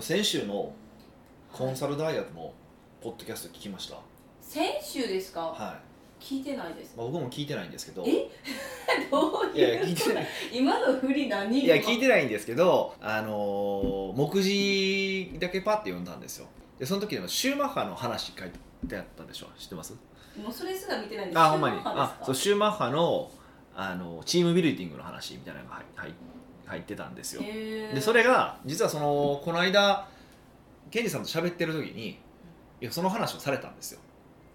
先週のコンサルダイヤのポッドキャスト聞きました？先週ですか？はい、聞いてないです。まあ、僕も聞いてないんですけど。え？どういやいいうや聞いてない。今の振り何いや聞いてないんですけどあのー目次だけパッて読んだんですよ。でその時のシューマッハの話書いてあったでしょ？知ってます？もうそれすら見てないんです。あほんまに。シューマッハあそうシューマッハのあのチームビルディングの話みたいなのが入入入ってたんですよ。でそれが実はそのこの間ケンジさんと喋ってる時にいやその話をされたんですよ。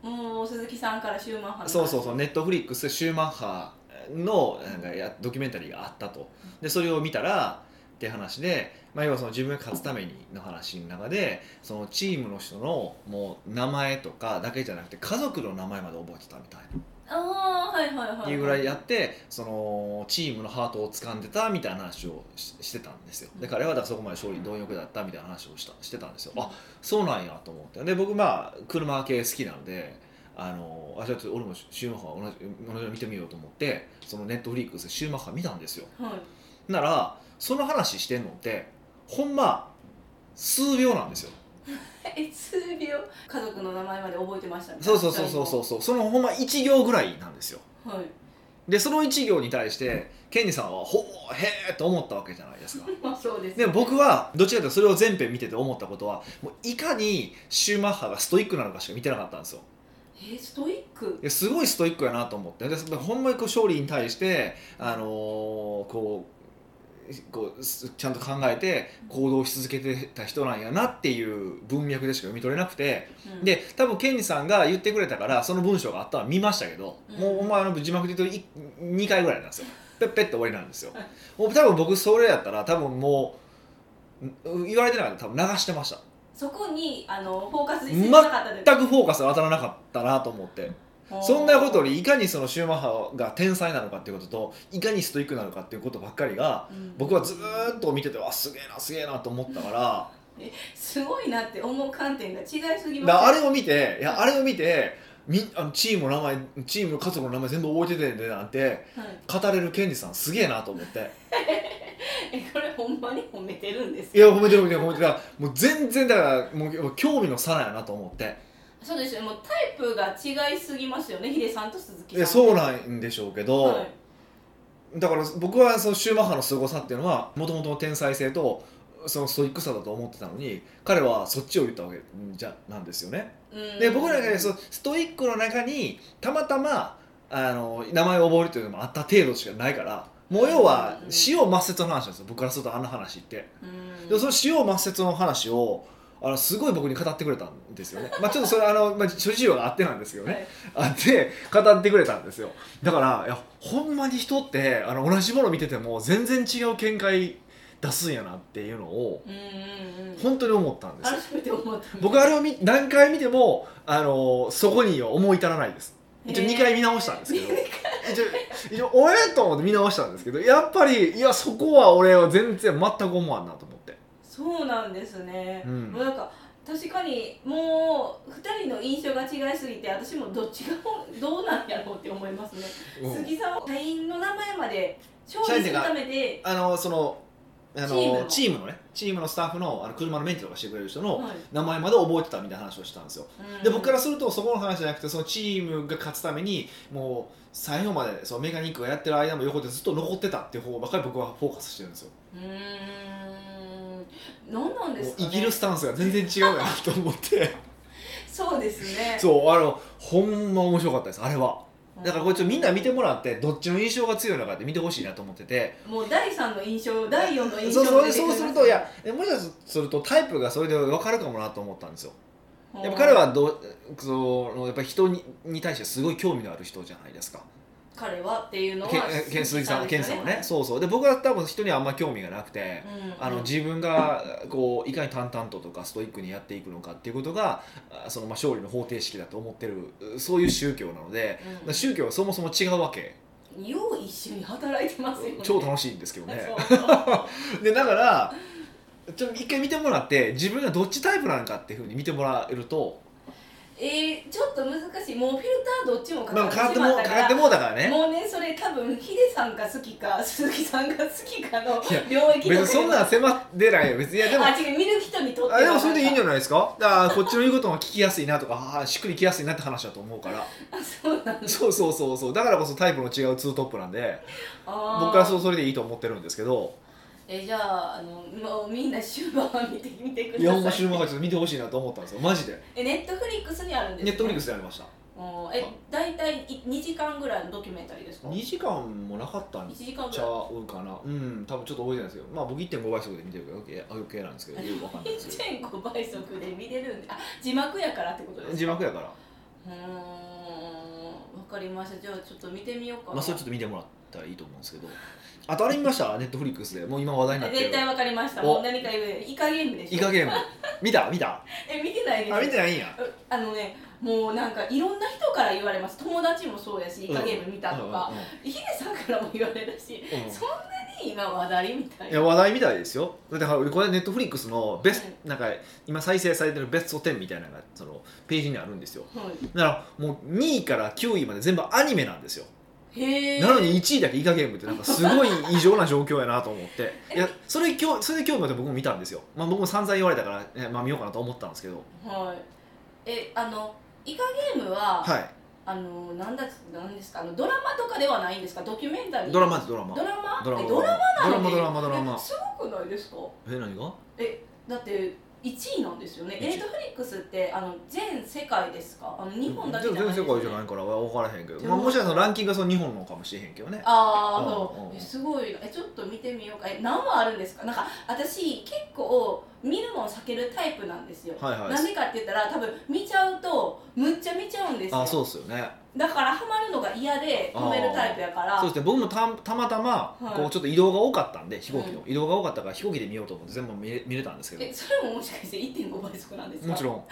もう鈴木さんからシューマッハの話。そうそうそうネットフリックスでシューマッハのなんかやドキュメンタリーがあったと。でそれを見たらって話で、まあ、要はその自分が勝つためにの話の中でそのチームの人のもう名前とかだけじゃなくて家族の名前まで覚えてたみたいああはいはいはい、ない。うぐらいやってそのチームのハートを掴んでたみたいな話をししてたんですよ。で彼はだからそこまで勝利貪欲だったみたいな話をしたしてたんですよ。あそうなんやと思って。で僕まあ車系好きなんであのあじゃあちょっと俺もシューマッハ同じ同じように見てみようと思ってそのネットフリックスでシューマッハ見たんですよ。はい。ならその話してんのってほんま数秒なんですよ え数秒。家族の名前まで覚えてましたねそうそうそうそうそうそう。そのほんま1行ぐらいなんですよ。はい。でその1行に対してケンジさんはほうへえと思ったわけじゃないですか。まあそうですでも僕はどっちかというとそれを全編見てて思ったことはもういかにシューマッハがストイックなのかしか見てなかったんですよ。えストイック？ですごいストイックやなと思って。でほんまにこう勝利に対して、あのーこうこうすちゃんと考えて行動し続けてた人なんやなっていう文脈でしか読み取れなくてうん。で多分ケンジさんが言ってくれたからその文章があったのは見ましたけど、うん。もうお前の字幕で言うと2回ぐらいなんですよ。ペッペッて終わりなんですよ。はいもう多分僕それやったら多分もう言われてなかった。ら多分流してました。そこにあのフォーカスしてなかったで全くフォーカスが当たらなかったなと思ってそんなことにいかにそのシューマッハが天才なのかっていうことといかにストイックなのかっていうことばっかりがうん。僕はずーっと見ててわすげえなすげえなと思ったから。すごいなって思う観点が違いすぎます。あれを見ていやあれを見てみあのチームの名前チームの家族の名前全部覚えててんでなんてはい、語れるケンジさんすげえなと思って。えこれほんまに褒めてるんですいや褒めてる褒めてる褒めてる。もう全然だからもう興味の差なんやなと思ってそうですよもうタイプが違いすぎますよね。ヒデさんと鈴木さんえそうなんでしょうけど、はい。だから僕はそのシューマッハの凄さっていうのはもともとの天才性とそのストイックさだと思ってたのに彼はそっちを言ったわけじゃなんですよね。うん。で僕らがねそのストイックの中にたまたまあの名前を覚えるというのもあった程度しかないからもう要はうん。塩抹殺の話なんですよ。僕からするとあんな話って。うん。でその塩抹殺の話をあのすごい僕に語ってくれたんですよね。まあちょっとそれあの、まあ、諸事情があってなんですけどね。はい。あって語ってくれたんですよ。だからいやほんまに人ってあの同じもの見てても全然違う見解出すんやなっていうのを本当に思ったんです僕あれを見何回見てもあのそこには思い至らないです。一応2回見直したんですけど。一応一応おえと思って見直したんですけどやっぱりいやそこは俺は全然全く思わんなと思ってそうなんですね、うん。もうなんか確かにもう2人の印象が違いすぎて私もどっちが どうなんやろうって思いますね、うん。杉さんは社員の名前まで勝利するためで、あのそのあのチームの。ねチームのスタッフのあの車のメンテとかしてくれる人のはい。名前まで覚えてたみたいな話をしたんですよ。うん。で僕からするとそこの話じゃなくてそのチームが勝つためにもう最後までそのメカニックがやってる間も横でずっと残ってたっていう方ばっかり僕はフォーカスしてるんですよ、うーん何なんですか、ね、生きるスタンスが全然違うなと思って。そうですね。そうあのほんま面白かったですあれは。だからこれちょっとみんな見てもらってどっちの印象が強いのかって見てほしいなと思ってて。もう第3の印象第4の印そうそうそうするといやえもしかするとタイプがそれで分かるかもなと思ったんですよ。う。んやっぱ彼はどうそのやっぱ人にに対してすごい興味のある人じゃないですか彼はっていうのはけけん鈴木さん、ケンさんはね、そうそう。で僕は多分人にはあんま興味がなくて、うん。あの自分がこういかに淡々ととかストイックにやっていくのかっていうことがあそのまあ勝利の方程式だと思ってるそういう宗教なので、うん。宗教はそもそも違うわけ。よう一緒に働いてますよね。超楽しいんですけどね。でだからちょっと一回見てもらって自分がどっちタイプなのかっていうふうに見てもらえるとえー、ちょっと難しい。もうフィルターどっちもかまあかってもまったから。かかってもうだからね。もうねそれ多分ヒデさんが好きか鈴木さんが好きかの領域別にそんなん迫ってないよ別に。いやでもあ違う見る人にとってあでもそれでいいんじゃゃないですか？だからこっちの言うことも聞きやすいなとかしっくりきやすいなって話だと思うから。そうなんだ。そうそうそうそう。だからこそタイプの違うツートップなんで。僕はそうそれでいいと思ってるんですけどえじゃああのもうみんな終盤見てみてください。いやほんま週末ちょっと見てほしいなと思ったんですよ。マジで。えネットフリックスにあるんですネットフリックススでやりました。え大体い2時間ぐらいのドキュメンタリーですか？2時間もなかったん1時間ぐちゃらうかな。うん多分ちょっと覚えてないですけど。まあ僕1.5倍速で見てるから余計なんですけど。よくわかんないいですけど1.5倍速で見れるんで。あ字幕やからってことですか？字幕やから。うーんわかりました。じゃあちょっと見てみようかな、まあそれちょっと見てもらったらいいと思うんですけどあとあれ見ました？ネットフリックスで。もう今話題になってる。絶対わかりました。お。もう何か言う。イカゲームでしょイカゲーム。見た？見た？え見てないです。あ見てないんや。あのねもうなんかいろんな人から言われます。友達もそうやしイカゲーム見たとか、ヒデさんからも言われるし、うんそんなに今話題みたいな。いや話題みたいですよ。だからこれネットフリックスのベスト、なんか今再生されてるベスト10みたいなのがそのページにあるんですよ。はい。だからもう2位から9位まで全部アニメなんですよなのに1位だけイカゲームってなんかすごい異常な状況やなと思って。いやそれ今日それで興味持って僕も見たんですよ、まあ、僕も散々言われたから、ねまあ、見ようかなと思ったんですけど。はい。えあのイカゲームは、はい。あのなんだなんですか？あのドラマとかではないんですか？ドキュメンタリー？ドラマですドラマ。ドラマ？ドラマえドラマドラマドラマすごくないですか？え何が？えだって1位なんですよね。一位。ネットフリックスってあの全世界ですか？あの日本だけじゃない全然世界じゃいないから分からへんけど、まあ、もしかしたらランキングがその日本のかもしれへんけどね。ああう。んそうすごい。なえちょっと見てみようか。え何話あるんですか？なんか私結構見るのを避けるタイプなんですよ、はいはい。なんでかって言ったら多分見ちゃうとむっちゃ見ちゃうんですよ。あそうっすよねだからハマるのが嫌で止めるタイプやから。そうですね。僕もたたまたまはい。こうちょっと移動が多かったんで飛行機の、移動が多かったから飛行機で見ようと思って全部見れ見れたんですけど。えそれももしかして1.5倍速なんですか？もちろん。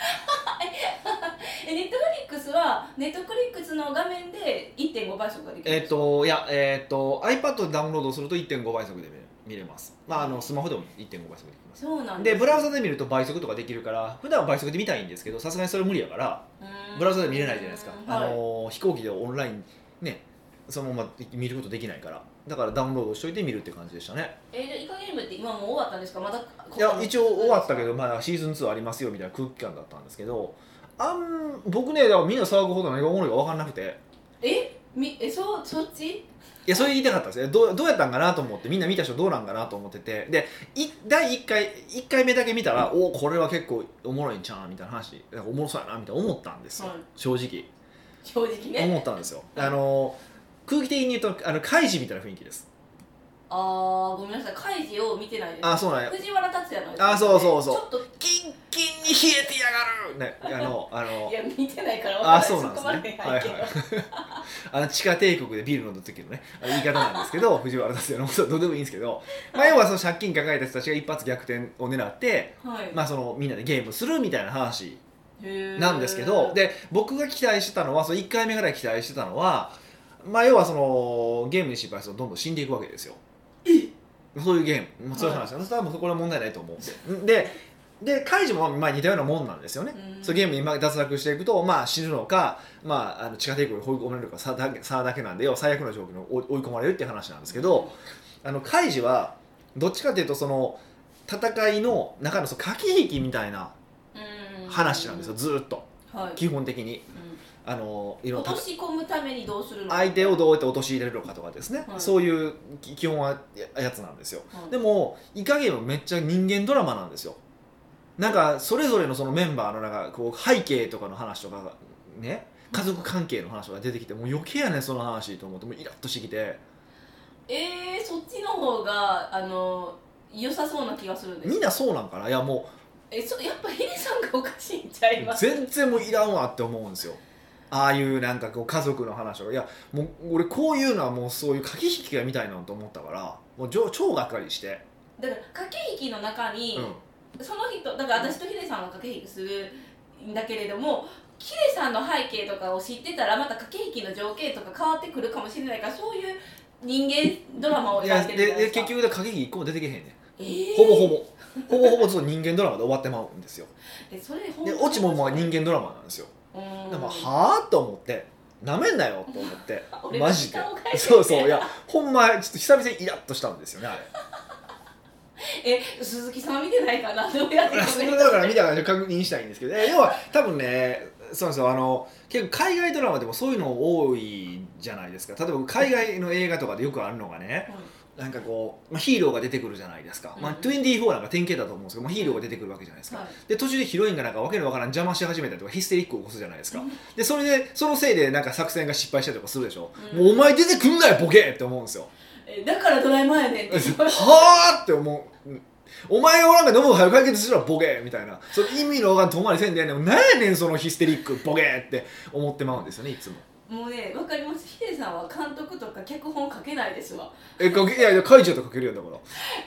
えネットフリックスはネットフリックスの画面で1.5倍速ができるんえっ、ですか？といやえっ、と iPad でダウンロードすると1.5倍速で見れ見れます。まああのスマホでも1.5倍速できます。そうなんでブラウザで見ると倍速とかできるから普段は倍速で見たいんですけどさすがにそれ無理やからブラウザで見れないじゃないですか、あはい。の飛行機でオンラインねそのまま見ることできないから。だからダウンロードしといて見るって感じでしたね。えじゃあイカゲームって今もう終わったんですか？まだいや一応終わったけど、まあ、シーズン2ありますよみたいな空気感だったんですけどあん僕ねだからみんな騒ぐほど何がおもろいか分かんなくて。え？みえそうそっち？いやそれ言いたかったんです。よどうどうやったんかなと思ってみんな見た人どうなんかなと思ってて。でい第1回一回目だけ見たらおこれは結構おもろいんちゃうみたいな話。なんかおもろそうやなみたいな思ったんですよ、はい正直。正直ね。思ったんですよ。あの空気的に言うとあのカイジみたいな雰囲気ですあーごめんなさい。カイジを見てないです。あそうなんや。藤原竜也のあそうそうそう。ちょっと。キンキンに冷えてやがる。ね。あのあの。いや見てないから分からあない。そうなんですね。はいはい。あの地下帝国でビール飲んだ時のね言い方なんですけど 藤原竜也のことはどうでもいいんですけど、まあ、要はその借金抱えた人たちが一発逆転を狙って、はい。まあ、そのみんなでゲームするみたいな話なんですけどで僕が期待してたのはその1回目ぐらい期待してたのは、まあ、要はそのゲームに失敗するとどんどん死んでいくわけですよそういうゲーム。もうそういう話これは問題ないと思う。んでででカイジもまあ似たようなもんなんですよね、うん。そうゲームにまあ脱落していくと、まあ、死ぬのか、まあ、あの地下帝国に追い込まれるかさだけさだけなんで最悪な状況に追い込まれるっていう話なんですけど、あのカイジはどっちかというとその戦いの中のその駆け引きみたいなうん。話なんですよ。ずーっと。はい。基本的に。うんあのいろんな落とし込むためにどうするの？か相手をどうやって陥れるのかとかですね、はい。そういうき基本はややつなんですよ。はい。でもイカゲームめっちゃ人間ドラマなんですよ。なんかそれぞれのそのメンバーのなんかこう背景とかの話とかがね家族関係の話とか出てきてもう余計やねその話と思ってもうイラッとしてきて。えー、そっちの方があの良さそうな気がするんですみんなそうなんかな？いやもえそやっぱヒデさんがおかしいんちゃいうます？全然もういらんわって思うんですよああいうなんかこう家族の話とか。いやもう俺こういうのはもうそういう駆け引きが見たいなと思ったからもう超超がっかりして、だから駆け引きの中に、うん、その人だから私とヒデさんは駆け引きするんだけれどもヒデさんの背景とかを知ってたらまた駆け引きの条件とか変わってくるかもしれないからそういう人間ドラマをいややってるじゃないでですか。で結局で駆け引き一個も出てけへんねん。えー。ほぼほぼ。ほぼほぼ人間ドラマで終わってまうんですよ。えそれ本で当オチもまあ人間ドラマなんですよ。うんでもはあ？と思って。なめんなよ。と思って。マジで。そうそう。いやほんまちょっと久々にイラッとしたんですよねあれ。え鈴木さん見てないかな？どうやってそれだから見たから確認したいんですけど。え要は多分ねそうですよ。あの結構海外ドラマでもそういうの多いじゃないですか。例えば海外の映画とかでよくあるのがねなんかこう、まあ、ヒーローが出てくるじゃないですか、まあ、うん24なんか典型だと思うんですけど、まあ、ヒーローが出てくるわけじゃないですか、はい。で途中でヒロインがなんかわけのわからん邪魔し始めたりとかヒステリックを起こすじゃないですか、うん。でそれでそのせいでなんか作戦が失敗したりとかするでしょ、うん。もうお前出てくんなよボケって思うんですよ。えだからドラえもんやねんって。はあって思う。うんお前がおらんが飲む早く解決しろボケみたいな。それ意味のわかん遠回りせんでやねん。なんやねんそのヒステリックボケって思ってまうんですよねいつももうねわかります。ヒデさんは監督とか脚本書けないですわ。えかけいやいや書いちゃうと書けるよだから。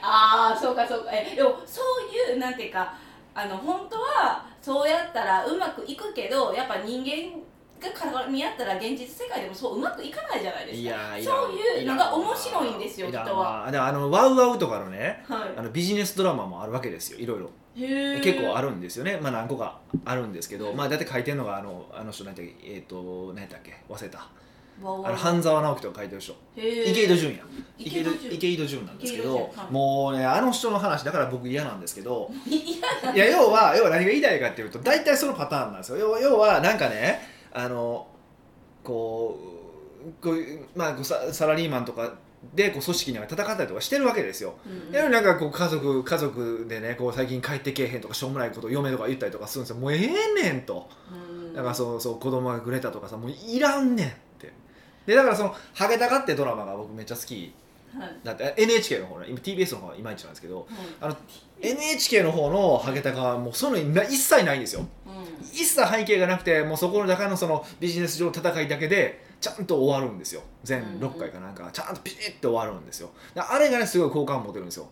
ああそうかそうかえでもそういうなんていうかあの本当はそうやったらうまくいくけどやっぱ人間が絡み合ったら現実世界でもそううまくいかないじゃないですか。いやいらんそういうのが面白いんですよいらん人はわ。でもあのワウワウとかのねはあのビジネスドラマもあるわけですよいろいろ結構あるんですよね。まあ何個かあるんですけどまあ大体書いてるのがあのあの人何だっけえっ、と何やったっけ？忘れた。あの半沢直樹とか書いてる人。池池井戸潤や池井戸池井戸潤なんですけどはいもうねあの人の話だから僕嫌なんですけど いや要は要は何が言いたいかっていうと大体そのパターンなんですよ。要は要はなんかねあのこうこうまあサラリーマンとかでこう組織には戦ったりとかしてるわけですよ。うんやるなんかこう家族家族でねこう最近帰ってけえへんとかしょうもないことを嫁とか言ったりとかするんですよ。もうええねんと。うん。だからそうそう子供がくれたとかさもういらんねんって。でだからその「ハゲタカ」ってドラマが僕めっちゃ好き。はい。だって NHK の方ね。今 TBS の方はいまいちなんですけどはい。あの NHK の方のハゲタカはもうそういうのな一切ないんですよ。うん。一切背景がなくてもうそこの中のそのビジネス上の戦いだけでちゃんと終わるんですよ。全うん6回かなんか。ちゃんとピシッと終わるんですよ。だあれがねすごい好感持てるんですよ。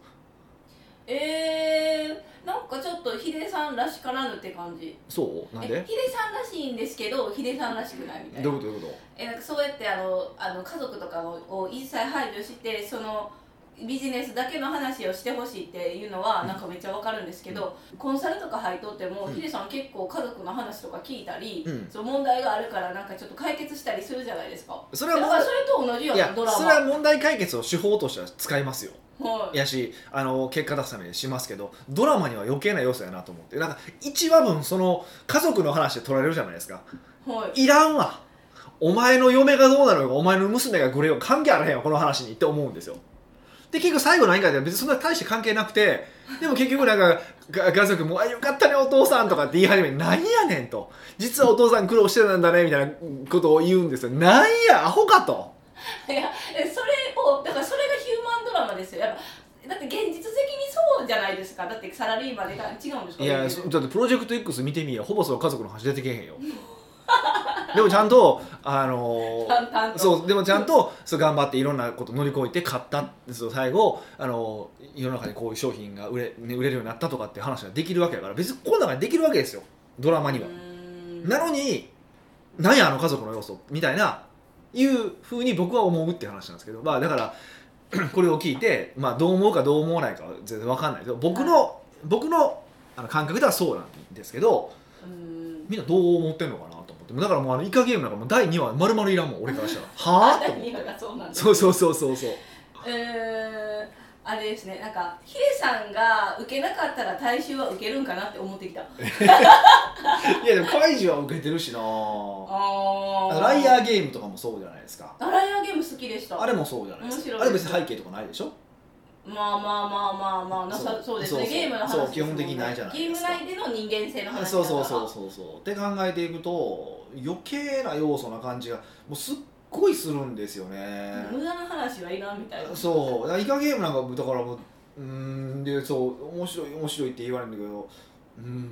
えー、なんかちょっとヒデさんらしからぬって感じ。そう？なんで？えヒデさんらしいんですけどヒデさんらしくないみたいな。どういうことどういうこえなんかそうやってあのあの家族とかをを一切排除してそのビジネスだけの話をしてほしいっていうのはうん。なんかめっちゃわかるんですけど、コンサルとか入っとっても、うん。ヒデさん結構家族の話とか聞いたり、うん。その問題があるからなんかちょっと解決したりするじゃないですか。とそれはもうだからそれと同じようなドラマ。それは問題解決を手法としては使いますよ。はい。やしあの結果出すためにしますけどドラマには余計な要素やなと思って。なんか1話分その家族の話で取られるじゃないですか。はい。いらんわ。お前の嫁がどうなのかお前の娘がグレよ関係あらへんわこの話にって思うんですよで結局最後何かって別にそんな大して関係なくて でも結局なんかが家族も「あよかったねお父さん」とかって言い始めて「なんやねん」と「実はお父さん苦労してたんだね」みたいなことを言うんですよ。なんやアホかと。いやえそれをだからそれがヒューマンドラマですよ。やっぱだって現実的にそうじゃないですか。だってサラリーマンで違うんですか？いやそだってプロジェクト X 見てみやほぼその家族の話出てけへんよ でもちゃんとあのそうでもちゃんとそう頑張っていろんなこと乗り越えて買った。そう最後あの世の中にこういう商品が売れ,、ね、売れるようになったとかって話ができるわけだから別にこのができるわけですよ。ドラマには。なのに何やあの家族の要素みたいないうふうに僕は思うって話なんですけどまあだから これを聞いて、まあ、どう思うかどう思わないかは全然わかんないけど僕の、僕のあの感覚ではそうなんですけどみんなどう思ってんのかなってだからもうあのイカゲームなんかもう第2話丸々いらんもん俺からしたら。はあ？第二話がそうなんですそうそうそうそうそう。えーあれですね。なんかヒデさんが受けなかったら大衆は受けるんかなって思ってきた。あいやでもカイジは受けてるしな。あライアーーゲームとかもそうじゃないですか。あライアーゲーム好きでした。あれもそうじゃないですか。面白い。あれ別に背景とかないでしょ？まあまあまあまあまあなさそうですね。ゲームの話基本的にないじゃないですか。ゲーム内での人間性の話そうそうそうそうそう。って考えていくと余計な要素な感じがもうすっごいするんですよね、無駄な話はいらんみたいな。そう。イカゲームなんかだからもううーんでそう面白い面白いって言われるんだけどうーん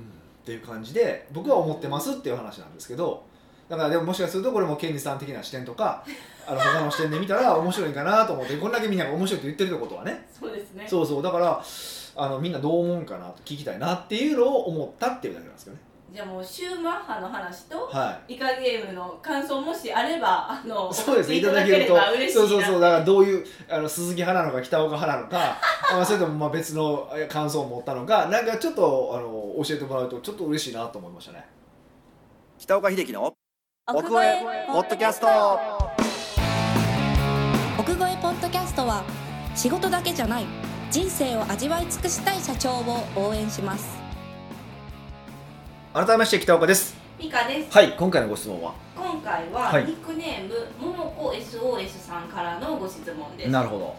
っていう感じで僕は思ってますっていう話なんですけどだからでももしかするとこれもケンジさん的な視点とかあの他の視点で見たら面白いかなと思ってこんだけみんなが面白いって言ってるってことはね。そうですね。そうそうだからあのみんなどう思うんかなと聞きたいなっていうのを思ったっていうだけなんですけどね。じゃあもうシューマッハの話とはい。イカゲームの感想もしあればあのそうですね、いただけると。ば嬉しいな。そうそうそうだからどういうあの鈴木派なのか北岡派なのか あまあそれともまあ別のえ感想を持ったのかなんかちょっとあの教えてもらうとちょっと嬉しいなと思いましたね。北岡秀樹の奥越えポッドキャスト奥越えポッドキャストは仕事だけじゃない人生を味わい尽くしたい社長を応援します。改めまして北岡です。ミカです。はい今回のご質問は？今回ははい。ニックネームももこ SOS さんからのご質問です。なるほど。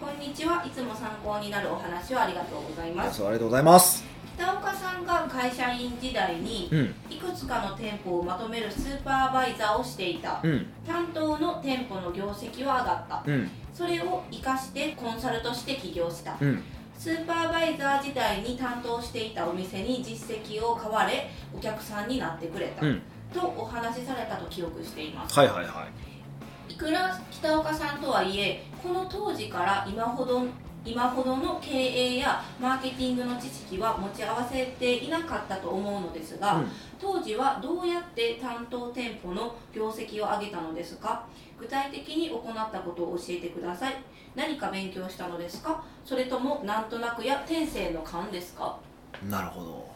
こんにちは。いつも参考になるお話をありがとうございます。ありがとうございます北岡さんが会社員時代にうん。いくつかの店舗をまとめるスーパーバイザーをしていた。うん。担当の店舗の業績は上がった。うん。それを生かしてコンサルとして起業した。うん。スーパーバイザー時代に担当していたお店に実績を買われお客さんになってくれた、うん。とお話しされたと記憶しています。はいはいはい。いくら北岡さんとはいえこの当時から今ほど今ほどの経営やマーケティングの知識は持ち合わせていなかったと思うのですが、うん。当時はどうやって担当店舗の業績を上げたのですか？具体的に行ったことを教えてください。何か勉強したのですか？それともなんとなくや天性の勘ですか？なるほど。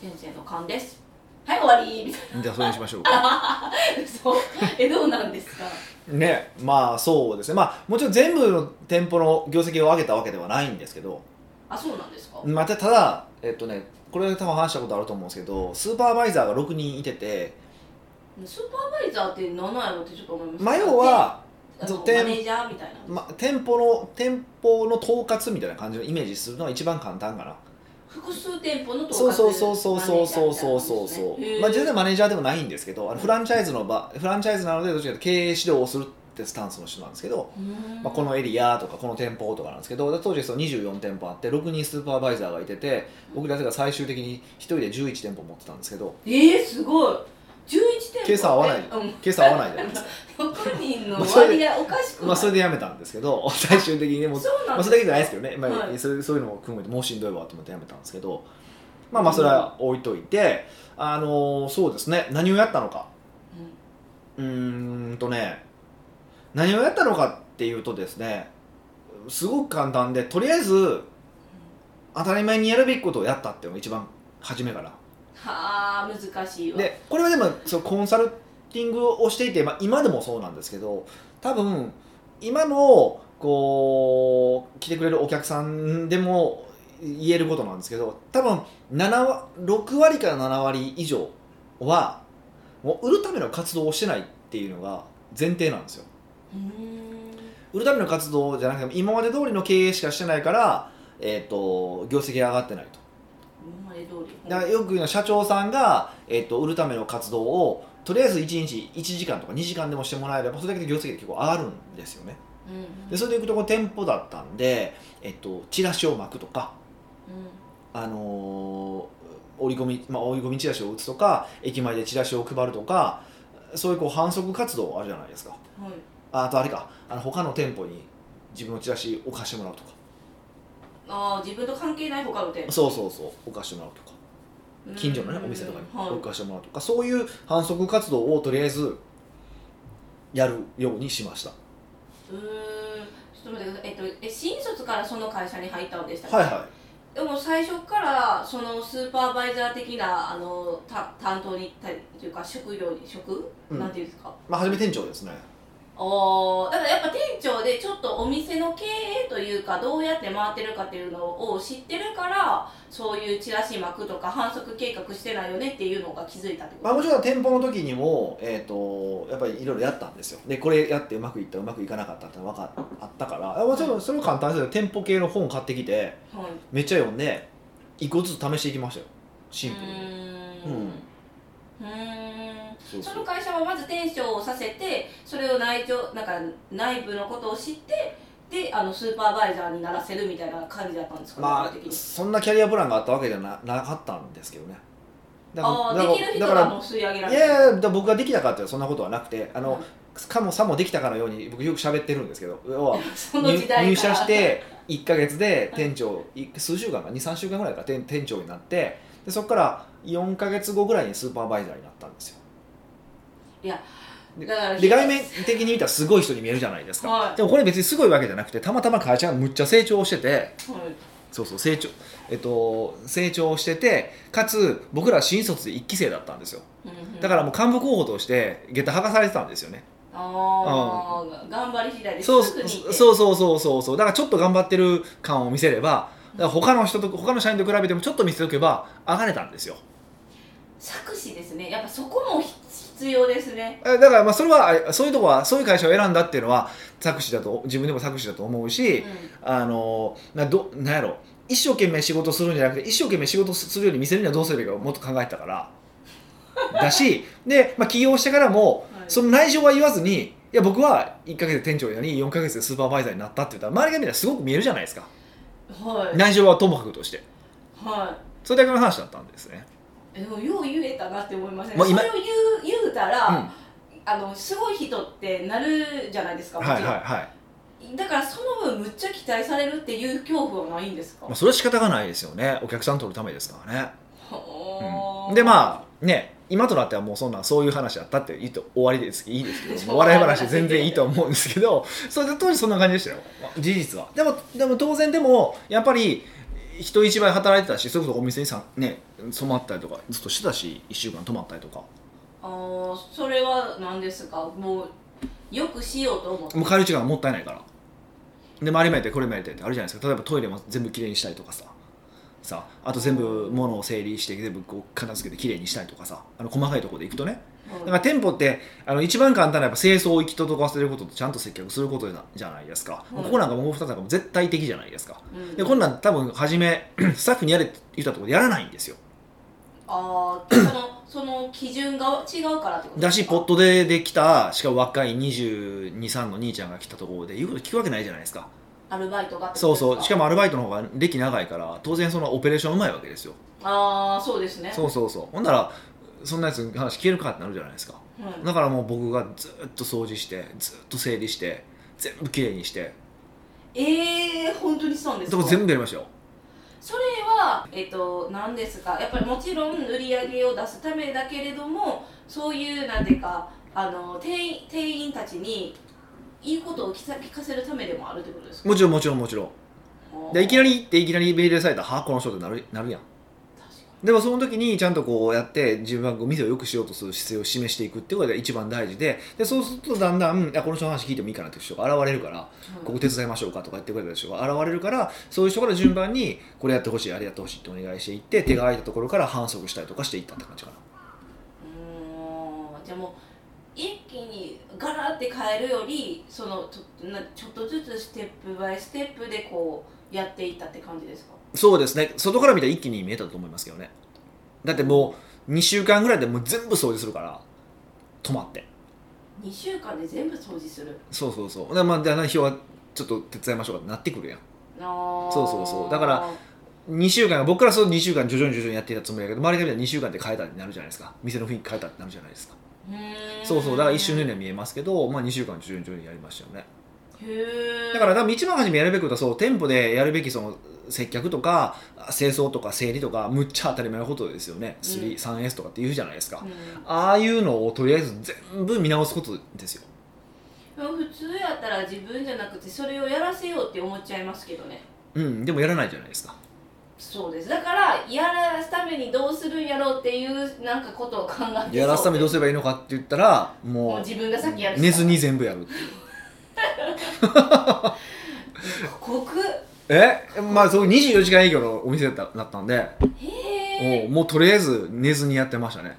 天性の勘です。はい終わり。みたいじゃあそれにしましょう。かなそうえどうなんですか？ねまあそうですね。まあもちろん全部の店舗の業績を上げたわけではないんですけど。あそうなんですか？またただえっとねこれ多分話したことあると思うんですけどスーパーバイザーが6人いてて。スーパーバイザーって何なんやろってちょっと思いますまあ要は店マネージャーみたいな。ま、店舗の店舗の統括みたいな感じのイメージするのが一番簡単かな複数店舗の統括そうそうそうそうそうそうそうそう。そう、まあ、実際はマネージャーでもないんですけどあのフランチャイズの場フランチャイズなのでどちらかというと経営指導をするってスタンスの人なんですけど、まあ、このエリアとかこの店舗とかなんですけど当時その24店舗あって6人スーパーバイザーがいてて僕らが最終的に1人で11店舗持ってたんですけどえー、すごい。11店舗計算合わないえうん計算合わない。じゃないですか6人のまあそれで割合おかしくまあそれでやめたんですけど 最終的にねもうまあ、そうなんです。それだけじゃないですけどね、まあはい。そういうそういうのを組むともうしんどいわと思ってやめたんですけどまあまあそれは置いといて、あのーそうですね。何をやったのか。うーんとね何をやったのかっていうとですねすごく簡単でとりあえず当たり前にやるべきことをやったっていうのが一番初めからはあ難しいわ。でこれはでもそうコンサルティングをしていて、まあ、今でもそうなんですけど多分今のこう来てくれるお客さんでも言えることなんですけど多分7割6割から7割以上はもう売るための活動をしてないっていうのが前提なんですよ。売るための活動じゃなくて今まで通りの経営しかしてないから、えー、と業績が上がってないと今まで通りだからよく言うのは社長さんが、えっと売るための活動をとりあえず1日1時間とか2時間でもしてもらえればそれだけで業績が結構上がるんですよね。うん。でそれでいくとこう店舗だったんで、えっとチラシを巻くとか、うん。あのー折り込み、まあ、折り込みチラシを打つとか駅前でチラシを配るとかそういうこう反則活動あるじゃないですか。はい。ああとあれかあの他の店舗に自分のチラシを貸してもらうとかああ自分と関係ない他の店。舗そうそうそうお貸してもらうとか。近所のねうんお店とかに。はい。置かしてもらうとか。そういう反則活動をとりあえずやるようにしました。うーん。ちょっと待ってください。えっとえ新卒からその会社に入ったんでしたっけ？はいはでも最初からそのスーパーバイザー的なあのた担当にたというか職業に職、うん。なんていうんですか？いまあ初め店長ですねおーだからやっぱ店長でちょっとお店の経営というかどうやって回ってるかっていうのを知ってるからそういうチラシ巻くとか反則計画してないよねっていうのが気づいたってこと。まあもちろん店舗の時にもえっ、とやっぱりいろいろやったんですよ。でこれやってうまくいったうまくいかなかったって分かあったから。もちろんそれも簡単ですよ。店舗系の本買ってきてはい。めっちゃ読んで一個ずつ試していきましたよ。シンプルに。うーん。うんその会社はまず店長をさせてそれを内調なんか内部のことを知ってであのスーパーバイザーにならせるみたいな感じだったんですかまあそんなキャリアプランがあったわけじゃななかったんですけどね。だからできる人だからはもう吸い上げられるいやいや僕ができたかっていうとそんなことはなくてあの、うんかもさもできたかのように僕よく喋ってるんですけど要は 入社して1か月で店長い数週間か23週間ぐらいか店店長になってでそこから4か月後ぐらいにスーパーバイザーになったんですよだからで外面的に見たらすごい人に見えるじゃないですか、はい。でもこれ別にすごいわけじゃなくてたまたま会社がむっちゃ成長しててはい。そうそう成長えっと成長しててかつ僕らは新卒で1期生だったんですよ。だからもう幹部候補として下駄履かされてたんですよね。ああ、頑張り次第でそそうそうそうそうそう。だからちょっと頑張ってる感を見せれば他の人と他の社員と比べてもちょっと見せておけば上がれたんですよ。作詞ですね。やっぱそこも必要ですね。えだからまあそれはあそういうとこはそういう会社を選んだっていうのは作詞だと自分でも作詞だと思うし、うあのなどなんやろ。一生懸命仕事するんじゃなくて一生懸命仕事するように見せるにはどうすればいいかをもっと考えてたから。だしで、まあ、起業してからもはい。その内情は言わずにいや僕は1か月で店長になり4か月でスーパーバイザーになったって言ったら周りが見たらすごく見えるじゃないですか。んはい。内情はともかくとして。はそれだけの話だったんですね。いでもよう言えたなって思いません、それを言う言うたら、うん。あのすごい人ってなるじゃないですかもちろん、はいはい。はい、だからその分むっちゃ期待されるっていう恐怖はないんですか、まあ、それは仕方がないですよね。お客さん取るためですからね。はあ。でまあね今となってはもうそんなそういう話だったっていいと終わりですいいですけど。笑い話で全然いいと思うんですけどそれで当時そんな感じでしたよ。まあ事実は。でもでも当然でもやっぱり人一倍働いてたしそれこそお店にさね染まったりとかずっとしてたし1週間泊まったりとか。あーそれは何ですか？もうよくしようと思って。もう帰る時間がもったいないから。で周りもやってこれもやってってあるじゃないですか。例えばトイレも全部きれいにしたりとかさ。さあと全部物を整理して全部こう片付けてきれいにしたりとかさ。あの細かいところで行くとねうん。だから店舗ってあの一番簡単なやっぱ清掃を行き届かせることとちゃんと接客することじゃないですか、はいここなんかもう2つなんかも絶対的じゃないですか。うん。でこんなん多分初め スタッフにやれって言ったところでやらないんですよ。ああそのその基準が違うからってことだしポットでできたしかも若い223の兄ちゃんが来たところで言うこと聞くわけないじゃないですか。アルバイトがそうそう。しかもアルバイトの方が歴長いから当然そのオペレーションうまいわけですよ。ああそうですね。そうそうそう。ほんならそんなやつの話聞けるかってなるじゃないですか。うんだからもう僕がずっと掃除してずっと整理して全部きれいにして。ええー、本当にそうなんですか？全部やりましたよ。それは、えっと、何ですか？やっぱりもちろん売り上げを出すためだけれどもそういうなんていうかあの店員店員たちにいいことを聞かせるためでもあるってことですか？もちろんもちろんもちろん。でいきなり行っていきなり命令されたらはあこの人ってなるなるやんでもその時にちゃんとこうやって自分は店を良くしようとする姿勢を示していくっていうことが一番大事ででそうするとだんだんあこの人の話聞いてもいいかなっていう人が現れるからにここ手伝いましょうかとか言ってくれた人が現れるからそういう人から順番にこれやってほしいあれやってほしいってお願いしていって手が空いたところから反則したりとかしていったって感じかな。うーん。じゃあもう一気にガラって変えるよりそのとなちょっとずつステップバイステップでこうやっていったって感じですか？そうですね。外から見たら一気に見えたと思いますけどね。だってもう2週間ぐらいでもう全部掃除するから。止まって。2週間で全部掃除する？そうそうそう。でまあだんだん日はちょっと手伝いましょうかってなってくるやん。そうそうそう。だから2週間僕からそう2週間徐々に徐々にやっていたつもりだけど周りが見たら2週間で変えたってなるじゃないですか。店の雰囲気変えたってなるじゃないですか。そうそう。だから一瞬のようには見えますけど、まあ、2週間徐々に徐々にやりましたよねだから多分一番初めやるべきことはそう店舗でやるべきその接客とか清掃とか整理とかむっちゃ当たり前のことですよね、うん。3- 3S とかって言うじゃないですか、うん。ああいうのをとりあえず全部見直すことですよ。普通やったら自分じゃなくてそれをやらせようって思っちゃいますけどね。うんでもやらないじゃないですか。そうです。だからやらすためにどうするんやろうっていうなんかことを考えてやらすためにどうすればいいのかって言ったらもうもう自分が先やる寝ずに全部やるっていう濃く え？まあそう24時間営業のお店だっただったんで。へえもうとりあえず寝ずにやってましたね。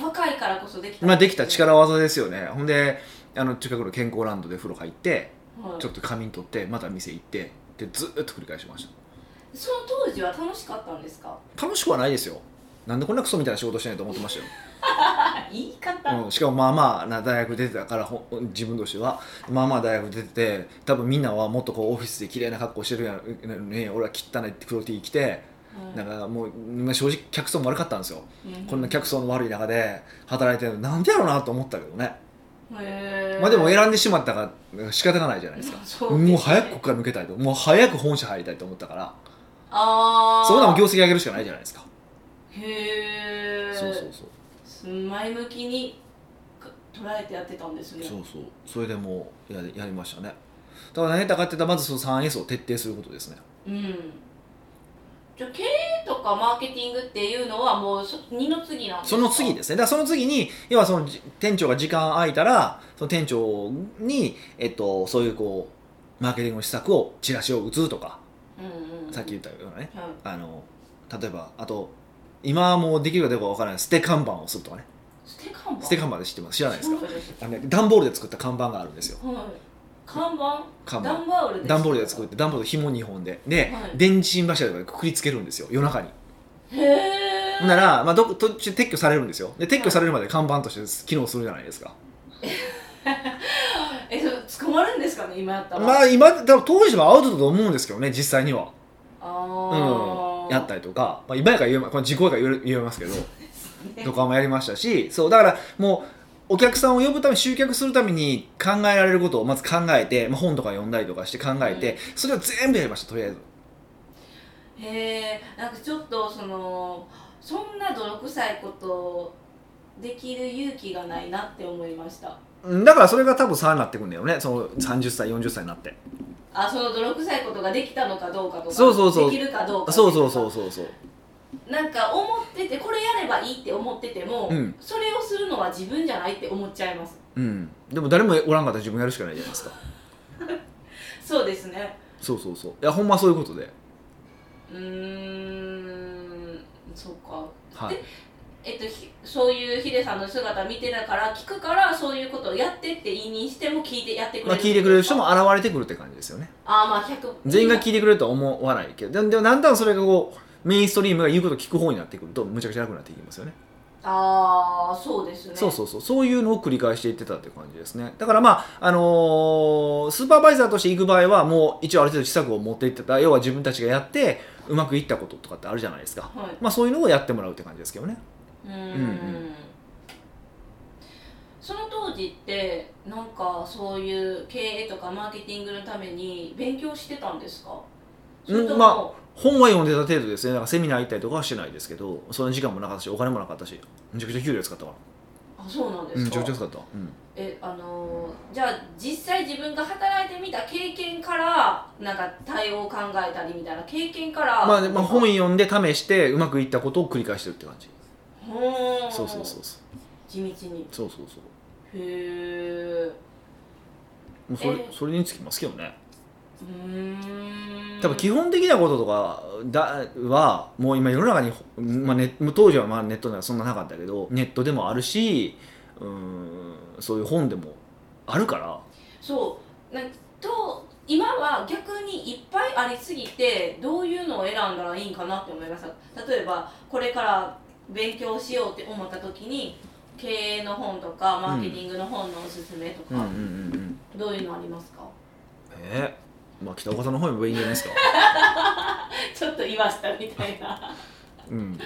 若いからこそできた。まあできた力技ですよね。ほんであの近くの健康ランドで風呂入ってはい。ちょっと仮眠取ってまた店行ってでずーっと繰り返しましその当時は楽しかったんですか？た楽しくはないですよなんでこんなクソみたいな仕事してないと思ってましたよ。あ 言い方、うん、しかもまあまあな大学出てたからほ自分としては。まあまあ大学出てて多分みんなはもっとこうオフィスで綺麗な格好してるやのに俺は汚いって黒 T 着てうん。なんかもうまあ正直客層も悪かったんですよ。うん。こんな客層の悪い中で働いてるの。なんでやろうなと思ったけどね。まあでも選んでしまったから仕方がないじゃないですか。ね。もう早くここから抜けたいと。もう早く本社入りたいと思ったから。ああそこでも業績上げるしかないじゃないですかへえそうそうそう。前向きにか捉えてやってたんですね。そうそう。それでもうやりやりましたね。だから何やったかって言ったらまずその 3S を徹底することですね。うん。じゃあ経営とかマーケティングっていうのはもうそ二の次なんですか？その次ですね。だからその次に要はそのじ店長が時間空いたらその店長に、えっと、そういうこうマーケティングの施策をチラシを打つとか。うんうん。さっき言ったようなね。はい。あの例えばあと今はもうできるかどうかわからない。捨て看板をするとかね。ステ看板？捨て看板で知ってます。知らないですか？あのね段ボールで作った看板があるんですよ。はい。看板？看板。段ボールで段ボールで作って段ボール紐2本で。で、はい。電信柱とかでくくりつけるんですよ。夜中に。へえなら、まあ、どこ途中撤去されるんですよ。で撤去されるまで看板として機能するじゃないですか。え捕まるんですかね？今やったら。まあ今多分当時はアウトだと思うんですけどね実際には。あーやったりとか、まあ、今やから言えまこれ時効やから言え言えますけどとかもやりましたしそうだからもうお客さんを呼ぶため集客するために考えられることをまず考えて、まあ、本とか読んだりとかして考えて、うん。それを全部やりましたとりあえず。へえんかちょっとそのそんな泥臭いことできる勇気がないなって思いました。うんだからそれが多分差になってくんだよね。その30歳40歳になってあその泥臭いことができたのかどうかとかそうそうそう。できるかどうかそうそうそうそうそう。なんか思っててこれやればいいって思ってても、うん。それをするのは自分じゃないって思っちゃいます。うん。でも誰もおらんかったら自分やるしかないじゃないですか。そうですね。そうそうそう。いやほんまそういうことで。うーん。そうか。はいえっと、ひそういうヒデさんの姿見てたから聞くからそういうことをやってって言いにしても聞いてやってくれる。まあ、聞いてくれる人も現れてくるって感じですよね。ああまあ100全員が聞いてくれるとは思わないけどででもだんだんそれがこうメインストリームが言うことを聞く方になってくるとむちゃくちゃ楽になっていきますよね。ああそうですね。そうそうそうそういうのを繰り返していってたって感じですね。だからまああのースーパーバイザーとして行く場合はもう一応ある程度施策を持っていってた。要は自分たちがやってうまくいったこととかってあるじゃないですか。はい。まあそういうのをやってもらうって感じですけどねうーんうん。その当時ってなんかそういう経営とかマーケティングのために勉強してたんですか？うんま本は読んでた程度ですね。だからセミナー行ったりとかはしてないですけどその時間もなかったしお金もなかったしめちゃくちゃ給料使ったから。あそうなんですか、ちゃくちゃ使った、うん。えあのーじゃあ実際自分が働いてみた経験からなんか対応を考えたりみたいな経験から。まあねまあ、本読んで試してうまくいったことを繰り返してるって感じそうそうそうそう。地道に。そうそうそう。へえもうそれ,、え。それにつきますけどね。うーん。多分基本的なこととかだはもう今世の中に、まあ、ネ当時はまあネットではそんななかったけどネットでもあるしうーんそういう本でもあるから。そう。なんと今は逆にいっぱいありすぎてどういうのを選んだらいいんかなって思いました。例えばこれから勉強しようって思った時に経営の本とかマーケティングの本のおすすめとか、どういうのありますか？え？ー、まあ北岡さんの本読めばいいんじゃないですか？ちょっと言わしたみたいな。うん。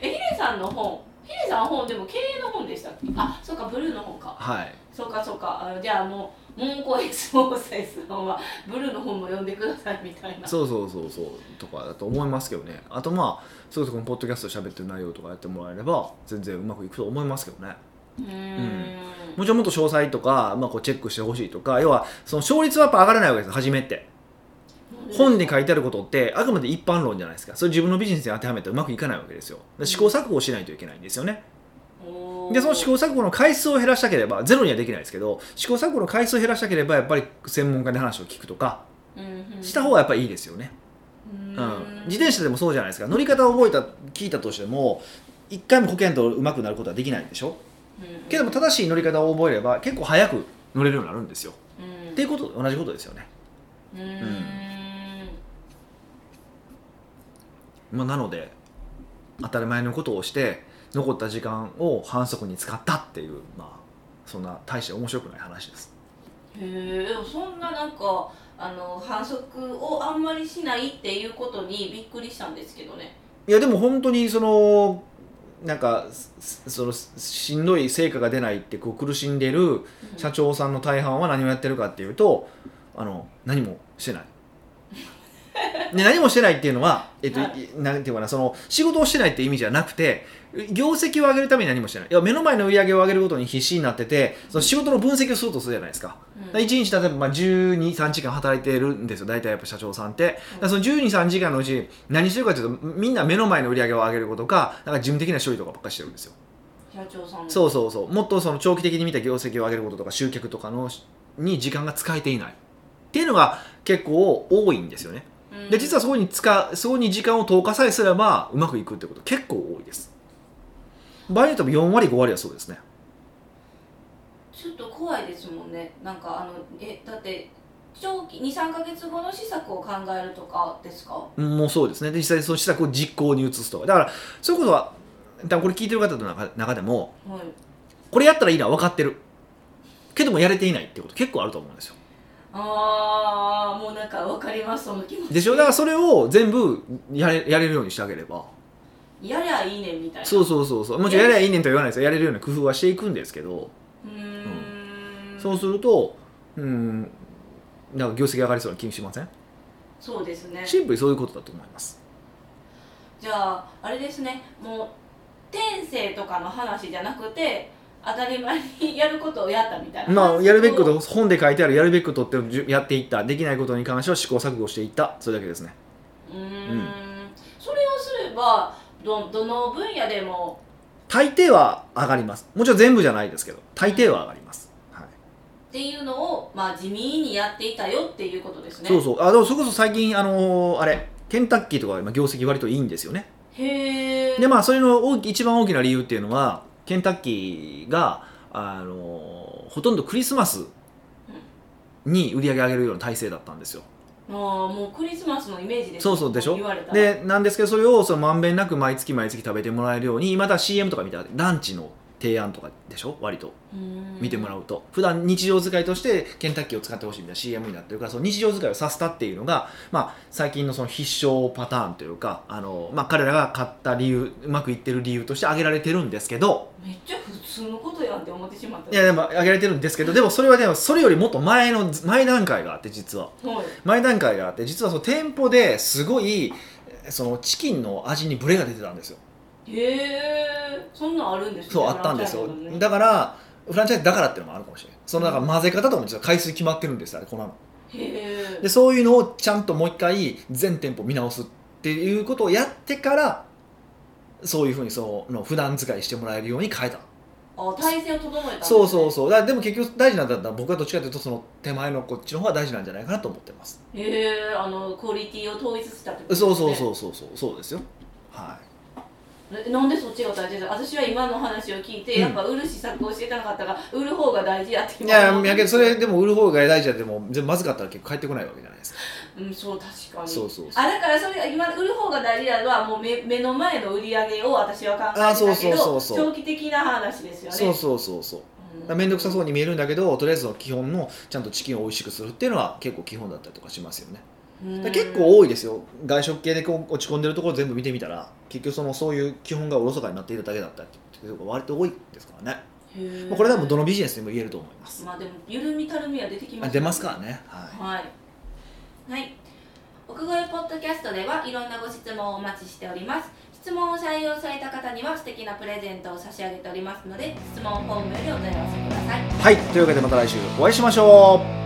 えヒデさんの本ヒデさん本でも経営の本でしたっけ？あそうかブルーの本か。はい。そうかそうか。あじゃあもうモンコエスモーサイスさんはブルーの本も読んでくださいみたいな。そうそうそうそうとかだと思いますけどね。あとまあそういうこのポッドキャストで喋ってる内容とかやってもらえれば全然うまくいくと思いますけどね。うーん。もちろんもっと詳細とか、まあ、こうチェックしてほしいとか要はその勝率はやっぱ上がらないわけです初めって本に書いてあることってあくまで一般論じゃないですか。それ自分のビジネスに当てはめたらうまくいかないわけですよ。で試行錯誤をしないといけないんですよね。でその試行錯誤の回数を減らしたければゼロにはできないですけど試行錯誤の回数を減らしたければやっぱり専門家に話を聞くとかした方がやっぱりいいですよね、自転車でもそうじゃないですか。乗り方を覚えた聞いたとしても一回もこけんとうまくなることはできないでしょ。うん。けども正しい乗り方を覚えれば結構早く乗れるようになるんですよ。うん。っていうことと同じことですよね、うーん。まあ、なので当たり前のことをして残った時間を反則に使ったっていうまあそんな大して面白くない話です。へえそんななんかあの反則をあんまりしないっていうことにびっくりしたんですけどね。いやでも本当にそのなんかそのしんどい成果が出ないってこう苦しんでる社長さんの大半は何をやってるかっていうとあの何もしてない。で何もしてないっていうのは、えっと、はい。なんていうかなその仕事をしてないって意味じゃなくて業績を上げるために何もしてない。いや目の前の売り上げを上げることに必死になっててその仕事の分析をするとするじゃないですか、うん。1日例えばまあ123時間働いてるんですよ。大体やっぱ社長さんって、その123時間のうち何してるかというとみんな目の前の売り上げを上げることかなんか事務的な処理とかばっかりしてるんですよ。社長さんそうそうそう。もっとその長期的に見た業績を上げることとか集客とかのに時間が使えていない。っていうのが結構多いんですよね。うんで実はそこに使うそこに時間を投下さえすればうまくいくってこと結構多いです。場合によっては4割5割はそうですね。ちょっと怖いですもんね。なんかあのえだって長期23か月後の施策を考えるとかですか？うんもうそうですね。で実際その施策を実行に移すとか。だからそういうことは多分これ聞いてる方の中中でもはい。これやったらいいのは分かってる。けどもやれていないってこと結構あると思うんですよああもうなんか分かりますその気持ち。でしょ？だからそれを全部やれやれるようにしてあげれば。やりゃいいねみたいな。そうそうそうそう。もちろんやればいいねんとは言わないですよ。やれるような工夫はしていくんですけど。うーん。そうするとうんなんか業績上がりそうな気もしません？そうですね。シンプルにそういうことだと思います。じゃああれですね。もう転生とかの話じゃなくて当たり前にやることをやったみたいな。まあやるべきことう本で書いてあるやるべきことってやっていった。できないことに関しては試行錯誤していった。それだけですね。ーん。それをすればどどの分野でも。大抵は上がります。もちろん全部じゃないですけど大抵は上がります、はい。っていうのを、まあ、地味にやっていたよっていうことですね。そうそう。あでもそれこそ最近あのーあれケンタッキーとかは今業績割といいんですよね。へえでまあそれの大き一番大きな理由っていうのはケンタッキーがあのーほとんどクリスマスに売り上げ上げるような体制だったんですよ。あーもうクリスマスのイメージですそうそうでしょ？でなんですけどそれをそのまんべんなく毎月毎月食べてもらえるようにまた CM とか見たらランチの提案とかでしょ？割と。見てもらううと。普段日常使いとしてケンタッキーを使ってほしいみたいな CM になってるからその日常使いをさせたっていうのが、まあ、最近のその必勝パターンというかあの、まあ、彼らが買った理由うまくいってる理由として挙げられてるんですけどめっちゃ普通のことやんって思ってしまった。いやでも挙げられてるんですけどでもそれはでもそれよりもっと前の前段階があって実は。はい。前段階があって実はその店舗ですごいそのチキンの味にブレが出てたんですよへえそんなんあるんですね。そうあったんですよ。だからフランチャイズだからっていうのもあるかもしれないそのだから混ぜ方とも実は回数決まってるんですよあれ粉のへえでそういうのをちゃんともう一回全店舗見直すっていうことをやってからそういうふうにその普段使いしてもらえるように変えた。あ体制を整えたんですね。そうそうそう。だでも結局大事なんだったら僕はどっちかというとその手前のこっちの方が大事なんじゃないかなと思ってます。へえあのクオリティを統一したってことですね。そうそうそうそう。そうそうですよ。はい。えなんでそっちが大事だ？私は今の話を聞いて、うん。やっぱ売る施策をしてなかったから売る方が大事やっていやいやけどそれでも売る方が大事だっても全部まずかったら結構返ってこないわけじゃないですか。うんそう確かに。そうそうあだからそれが今売る方が大事なのはもう目目の前の売り上げを私は考えてたあそうけどそうそうそう。長期的な話ですよね。そうそうそうそう。うん。面倒くさそうに見えるんだけどとりあえずその基本のちゃんとチキンを美味しくするっていうのは結構基本だったりとかしますよね結構多いですよ。外食系でこう落ち込んでるところ全部見てみたら結局そのそういう基本がおろそかになっているだけだったりっていうところが割と多いですからね、まあこれでもどのビジネスにも言えると思います。まあでも緩みたるみは出てきますあ出ますからね。はい。はい、はい、奥越ポッドキャストではいろんなご質問をお待ちしております。質問を採用された方には素敵なプレゼントを差し上げておりますので質問フォームよりお問い合わせください。はい。というわけでまた来週お会いしましょう